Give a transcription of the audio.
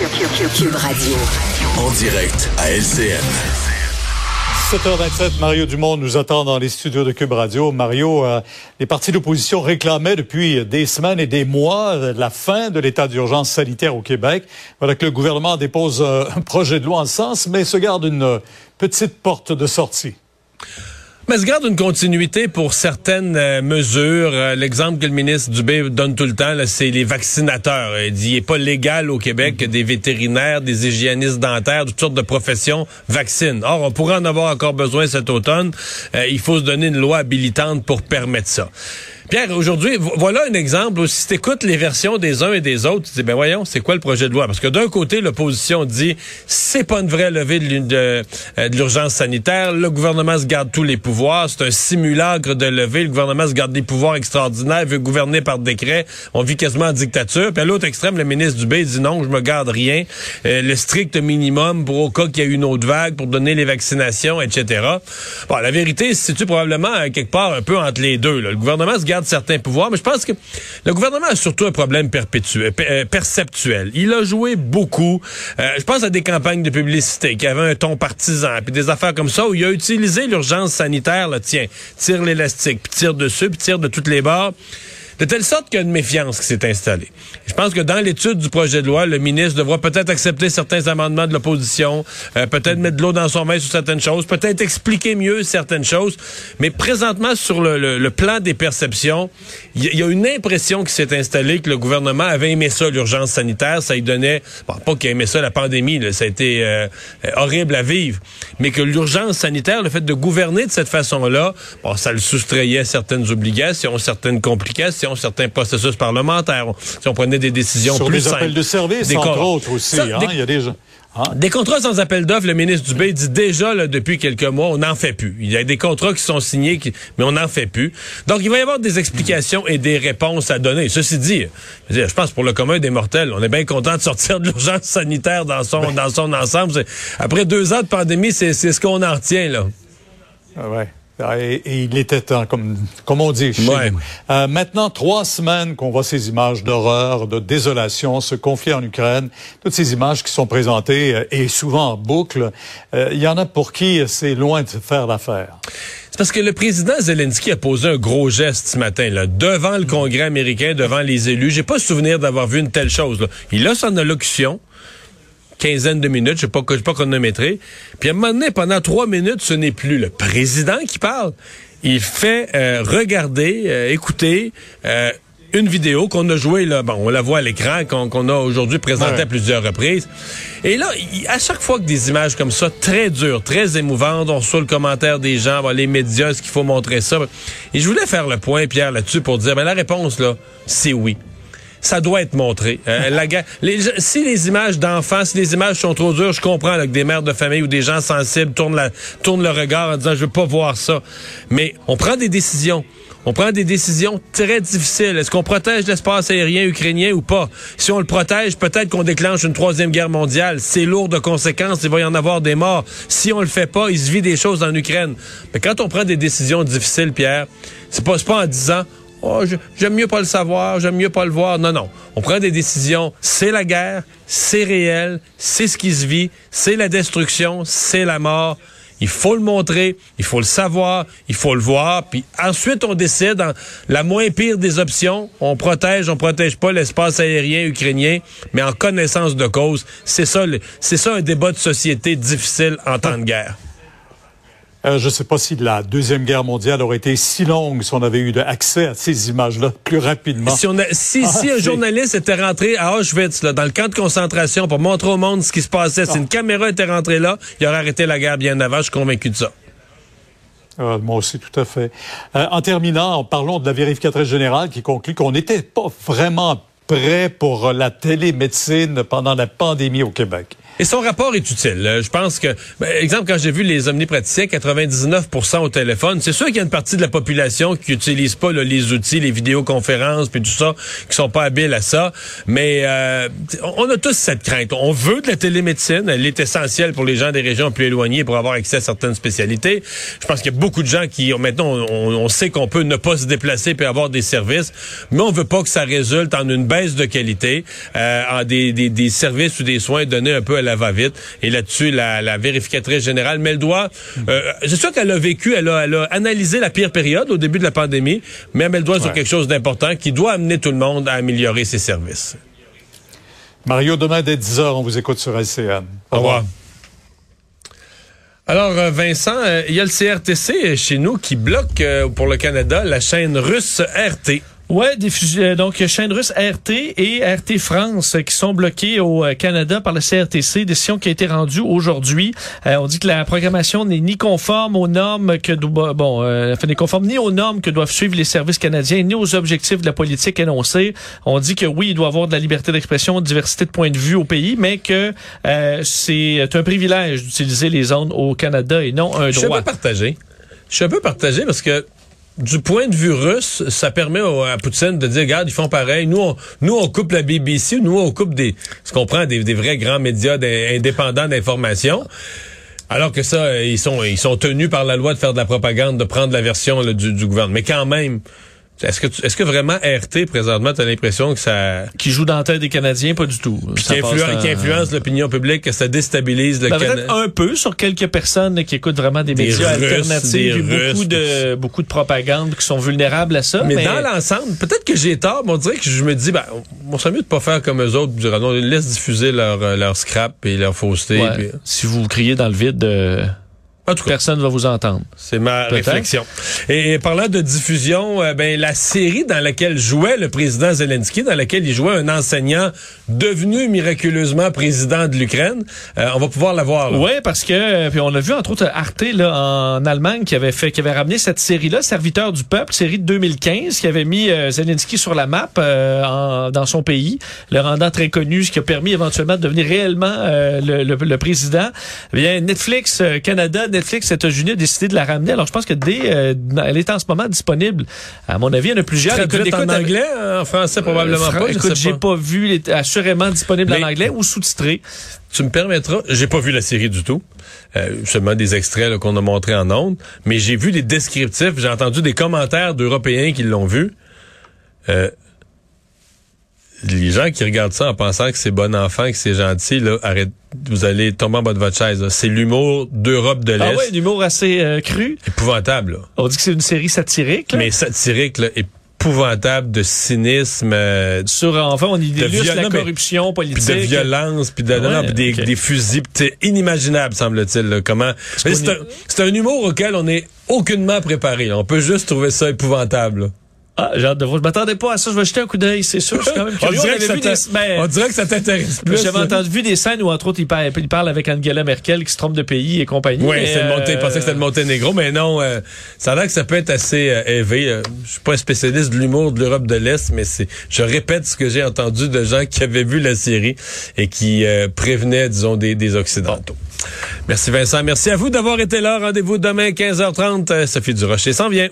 Cube Radio. En direct à LCN. 7h27, Mario Dumont nous attend dans les studios de Cube Radio. Mario, euh, les partis d'opposition réclamaient depuis des semaines et des mois euh, la fin de l'état d'urgence sanitaire au Québec. Voilà que le gouvernement dépose euh, un projet de loi en ce sens, mais se garde une petite porte de sortie. Mais se garde une continuité pour certaines euh, mesures. Euh, l'exemple que le ministre Dubé donne tout le temps, c'est les vaccinateurs. Il dit il n'est pas légal au Québec que des vétérinaires, des hygiénistes dentaires, toutes sortes de professions vaccinent. Or, on pourrait en avoir encore besoin cet automne. Euh, il faut se donner une loi habilitante pour permettre ça. Pierre, aujourd'hui, voilà un exemple où si tu écoutes les versions des uns et des autres, tu dis, ben voyons, c'est quoi le projet de loi? Parce que d'un côté, l'opposition dit, c'est pas une vraie levée de euh, l'urgence sanitaire, le gouvernement se garde tous les pouvoirs, c'est un simulacre de levée, le gouvernement se garde des pouvoirs extraordinaires, veut gouverner par décret, on vit quasiment en dictature. Puis à l'autre extrême, le ministre Dubé dit non, je me garde rien, euh, le strict minimum pour au cas qu'il y ait une autre vague, pour donner les vaccinations, etc. Bon, la vérité se situe probablement quelque part un peu entre les deux. Le gouvernement se garde certains pouvoirs, mais je pense que le gouvernement a surtout un problème perpétuel, euh, perceptuel. Il a joué beaucoup. Euh, je pense à des campagnes de publicité qui avaient un ton partisan, puis des affaires comme ça où il a utilisé l'urgence sanitaire. Là, tiens, tire l'élastique, puis tire dessus, puis tire de toutes les barres. De telle sorte qu'il y a une méfiance qui s'est installée. Je pense que dans l'étude du projet de loi, le ministre devra peut-être accepter certains amendements de l'opposition, euh, peut-être mettre de l'eau dans son vin sur certaines choses, peut-être expliquer mieux certaines choses. Mais présentement, sur le, plan des perceptions, il y, a une impression qui s'est installée que le gouvernement avait aimé ça, l'urgence sanitaire. Ça lui donnait, bon, pas qu'il aimait ça la pandémie, ça a été euh, horrible à vivre, mais que l'urgence sanitaire, le fait de gouverner de cette façon-là, bon, ça le soustrayait certaines obligations, certaines complications certains processus parlementaires. Si on prenait des décisions Sur plus les appels de service, des entre autres aussi. hein, il y a des gens. Hein? Des contrats sans appel d'offres, le ministre Dubé dit déjà là, depuis quelques mois, on n'en fait plus. Il y a des contrats qui sont signés, mais on n'en fait plus. Donc, il va y avoir des explications et des réponses à donner. Ceci dit, je pense pour le commun des mortels, on est bien content de sortir de l'urgence sanitaire dans son, ben. dans son ensemble. Après deux ans de pandémie, c'est ce qu'on en retient. là. Ah ouais. Et, il était temps, comme, comme on dit chez euh, maintenant, trois semaines qu'on voit ces images d'horreur, de désolation, ce conflit en Ukraine, toutes ces images qui sont présentées euh, et souvent en boucle, euh, il y en a pour qui c'est loin de faire l'affaire. C'est parce que le président Zelensky a posé un gros geste ce matin, là, devant le Congrès américain, devant les élus. J'ai pas souvenir d'avoir vu une telle chose. Là. Il a son allocution quinzaine de minutes, je sais pas, je sais pas chronométré. Puis à un moment donné, pendant trois minutes, ce n'est plus le président qui parle. Il fait euh, regarder, euh, écouter euh, une vidéo qu'on a jouée, là, bon, on la voit à l'écran, qu'on a aujourd'hui présentée à plusieurs reprises. Et là, à chaque fois que des images comme ça, très dures, très émouvantes, on reçoit le commentaire des gens, les médias, ce qu'il faut montrer ça? Et je voulais faire le point, Pierre, là-dessus pour dire, ben, la réponse, là, c'est oui ça doit être montré. Euh, la, si les images d'enfants, si les images sont trop dures, je comprends que des mères de famille ou des gens sensibles tournent, la, tournent le regard en disant je veux pas voir ça. Mais on prend des décisions. On prend des décisions très difficiles. Est-ce qu'on protège l'espace aérien ukrainien ou pas? Si on le protège, peut-être qu'on déclenche une troisième guerre mondiale. C'est lourd de conséquences. Il va y en avoir des morts. Si on le fait pas, il se vit des choses en Ukraine. Mais quand on prend des décisions difficiles, Pierre, c'est pas, pas en disant Oh, j'aime mieux pas le savoir, j'aime mieux pas le voir. Non, non. On prend des décisions. C'est la guerre, c'est réel, c'est ce qui se vit, c'est la destruction, c'est la mort. Il faut le montrer, il faut le savoir, il faut le voir, puis ensuite on décide, la moins pire des options, on protège, on protège pas l'espace aérien ukrainien, mais en connaissance de cause. C'est ça, c'est ça un débat de société difficile en temps de guerre. Euh, je ne sais pas si la Deuxième Guerre mondiale aurait été si longue si on avait eu accès à ces images-là plus rapidement. Si, on si, si ah, un journaliste était rentré à Auschwitz, là, dans le camp de concentration, pour montrer au monde ce qui se passait, si ah. une caméra était rentrée là, il aurait arrêté la guerre bien avant, je suis convaincu de ça. Ah, moi aussi, tout à fait. Euh, en terminant, parlons de la vérificatrice générale qui conclut qu'on n'était pas vraiment prêt pour la télémédecine pendant la pandémie au Québec. Et son rapport est utile. Euh, Je pense que, ben, exemple, quand j'ai vu les omnipraticiens, 99% au téléphone, c'est sûr qu'il y a une partie de la population qui n'utilise pas là, les outils, les vidéoconférences, puis tout ça, qui sont pas habiles à ça. Mais euh, on a tous cette crainte. On veut de la télémédecine. Elle est essentielle pour les gens des régions plus éloignées pour avoir accès à certaines spécialités. Je pense qu'il y a beaucoup de gens qui, maintenant, on, on sait qu'on peut ne pas se déplacer puis avoir des services, mais on veut pas que ça résulte en une baisse de qualité, euh, en des, des, des services ou des soins donnés un peu à la va-vite. Et là-dessus, la, la vérificatrice générale met le doigt. Euh, c'est sûr qu'elle a vécu, elle a, elle a analysé la pire période au début de la pandémie, mais elle met le doigt sur quelque chose d'important qui doit amener tout le monde à améliorer ses services. Mario, demain dès 10h, on vous écoute sur LCN. Au revoir. Alors, euh, Vincent, euh, il y a le CRTC chez nous qui bloque euh, pour le Canada la chaîne russe RT. Ouais, euh, donc chaîne russe RT et RT France qui sont bloqués au euh, Canada par le CRTC, décision qui a été rendue aujourd'hui. Euh, on dit que la programmation n'est ni conforme aux normes que bon, euh, enfin, n'est conforme ni aux normes que doivent suivre les services canadiens ni aux objectifs de la politique énoncée. On dit que oui, il doit y avoir de la liberté d'expression, de diversité de points de vue au pays, mais que euh, c'est un privilège d'utiliser les zones au Canada et non un Je suis un droit. peu partagé. Je suis un peu partagé parce que du point de vue russe, ça permet à Poutine de dire, regarde, ils font pareil. Nous, on, nous, on coupe la BBC, nous, on coupe des, ce qu'on prend des, des vrais grands médias indépendants d'information. Alors que ça, euh, ils sont, ils sont tenus par la loi de faire de la propagande, de prendre la version là, du, du gouvernement. Mais quand même, est-ce que, tu- est-ce que vraiment RT, présentement, tu as l'impression que ça, Qui joue dans la tête des Canadiens, pas du tout. qui, influence l'opinion publique, que ça déstabilise le Ben, Canada? peut-être un peu sur quelques personnes qui écoutent vraiment des, Des médias Russes, alternatifs des beaucoup Russes. de beaucoup de propagande qui sont vulnérables à ça. Mais, Mais, dans l'ensemble, peut-être que j'ai tort, mais on dirait que je me dis, ben, on serait mieux de pas faire comme eux autres, non, laisse diffuser leur, euh, leur scrap et leur fausseté. ouais, puis- si vous criez dans le vide, euh, En tout cas, personne ne va vous entendre. c'est ma réflexion. Et, et parlant de diffusion, euh, ben, la série dans laquelle jouait le président Zelensky, dans laquelle il jouait un enseignant devenu miraculeusement président de l'Ukraine, euh, on va pouvoir la voir. Oui, parce que euh, puis on a vu entre autres Arte là en Allemagne qui avait fait qui avait ramené cette série-là, Serviteur du peuple, série de 2015, qui avait mis euh, Zelensky sur la map euh, en- dans son pays, le rendant très connu, ce qui a permis éventuellement de devenir réellement euh, le, le- le président. Eh bien, Netflix Canada, Netflix États-Unis a décidé de la ramener. Alors je pense que dès euh, elle est en ce moment disponible. À mon avis, il y en a plusieurs. Traduite Écoute, en écoute, anglais, en français probablement euh, pas. je Écoute, j'ai pas. pas vu, il est assurément disponible Mais- en anglais ou sous-titré. Tu me permettras, j'ai pas vu la série du tout, euh, seulement des extraits qu'on a montrés en ondes, mais j'ai vu des descriptifs, j'ai entendu des commentaires d'Européens qui l'ont vu. Euh, les gens qui regardent ça en pensant que c'est bon enfant, que c'est gentil, là, arrête, vous allez tomber en bas de votre chaise. C'est l'humour d'Europe de l'Est. Ah ouais, un humour assez euh, cru. Épouvantable, là. On dit que c'est une série satirique. là. mais satirique, là, épouvantable de cynisme. euh, sur enfin on y De viol- la non, corruption puis politique. de violence, puis de, non, Ouais, non, puis des, des fusils, puis c'est inimaginable, semble-t-il. Comment? C'est un, un humour auquel on est aucunement préparé. On peut juste trouver ça épouvantable. Ah, j'ai hâte de voir. Je m'attendais pas à ça. Je vais jeter un coup d'œil, c'est sûr. Je suis quand même On curieux. dirait, On que avait ça vu t'a- des, ben, on dirait que ça t'intéresse plus. J'avais entendu vu des scènes où entre autres il parle, il parle avec Angela Merkel qui se trompe de pays et compagnie. Oui, c'est le euh, pensait que c'était le Monténégro, mais non, euh, ça a l'air que ça peut être assez euh, élevé. Euh, je suis pas un spécialiste de l'humour de l'Europe de l'Est, mais c'est, je répète ce que j'ai entendu de gens qui avaient vu la série et qui euh, prévenaient, disons, des, des Occidentaux. Merci Vincent, merci à vous d'avoir été là. Rendez-vous demain 15h30. Euh, Sophie Durocher s'en vient.